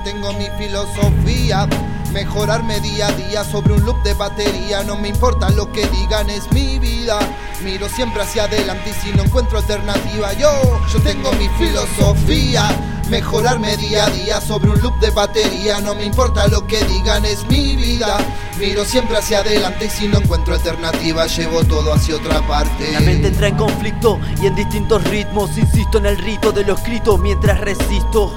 tengo mi filosofía. Mejorarme día a día sobre un loop de batería. No me importa lo que digan, es mi vida. Miro siempre hacia adelante y si no encuentro alternativa, yo, yo tengo mi filosofía. Mejorarme día a día sobre un loop de batería. No me importa lo que digan, es mi vida. Miro siempre hacia adelante y si no encuentro alternativa, llevo todo hacia otra parte. La mente entra en conflicto y en distintos ritmos. Insisto en el rito de lo escrito mientras resisto.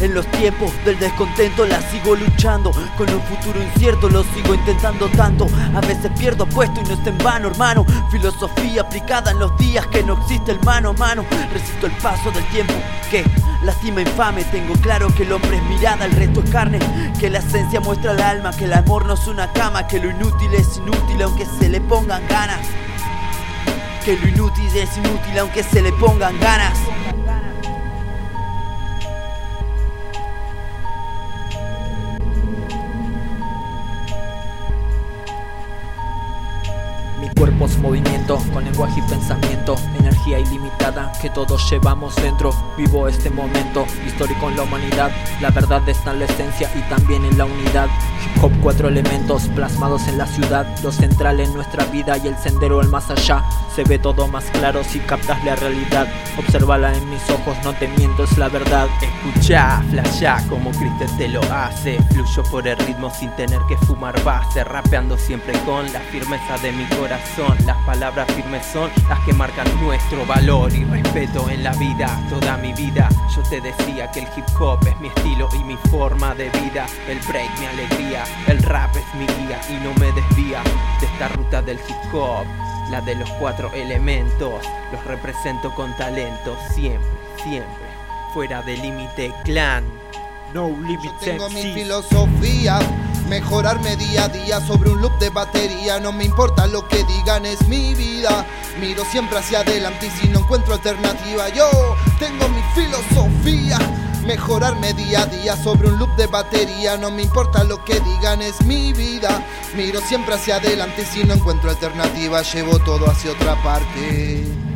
En los tiempos del descontento la sigo luchando. Con un futuro incierto lo sigo intentando tanto. A veces pierdo puesto y no está en vano hermano. Filosofía aplicada en los días que no existe el mano a mano. Resisto el paso del tiempo que lastima infame. Tengo claro que el hombre es mirada, el resto es carne. Que la esencia muestra el alma, que el amor no es una cama. Que lo inútil es inútil aunque se le pongan ganas. Que lo inútil es inútil aunque se le pongan ganas Cuerpo es movimiento, con lenguaje y pensamiento, energía ilimitada que todos llevamos dentro. Vivo este momento histórico en la humanidad, la verdad está en la esencia y también en la unidad. Hip hop, cuatro elementos plasmados en la ciudad, lo central en nuestra vida y el sendero al más allá. Se ve todo más claro si captas la realidad. Observala en mis ojos, no te miento, es la verdad. Escucha, flasha como Cristo te lo hace. Fluyo por el ritmo sin tener que fumar base, rapeando siempre con la firmeza de mi corazón las palabras firmes son las que marcan nuestro valor y respeto en la vida, toda mi vida. Yo te decía que el hip hop es mi estilo y mi forma de vida. El break mi alegría, el rap es mi guía y no me desvía de esta ruta del hip hop. La de los cuatro elementos, los represento con talento, siempre, siempre, fuera del límite clan. No limit tengo mi filosofía Mejorarme día a día sobre un loop de batería. No me importa lo que digan, es mi vida. Miro siempre hacia adelante y si no encuentro alternativa, yo tengo mi filosofía. Mejorarme día a día sobre un loop de batería. No me importa lo que digan, es mi vida. Miro siempre hacia adelante y si no encuentro alternativa, llevo todo hacia otra parte.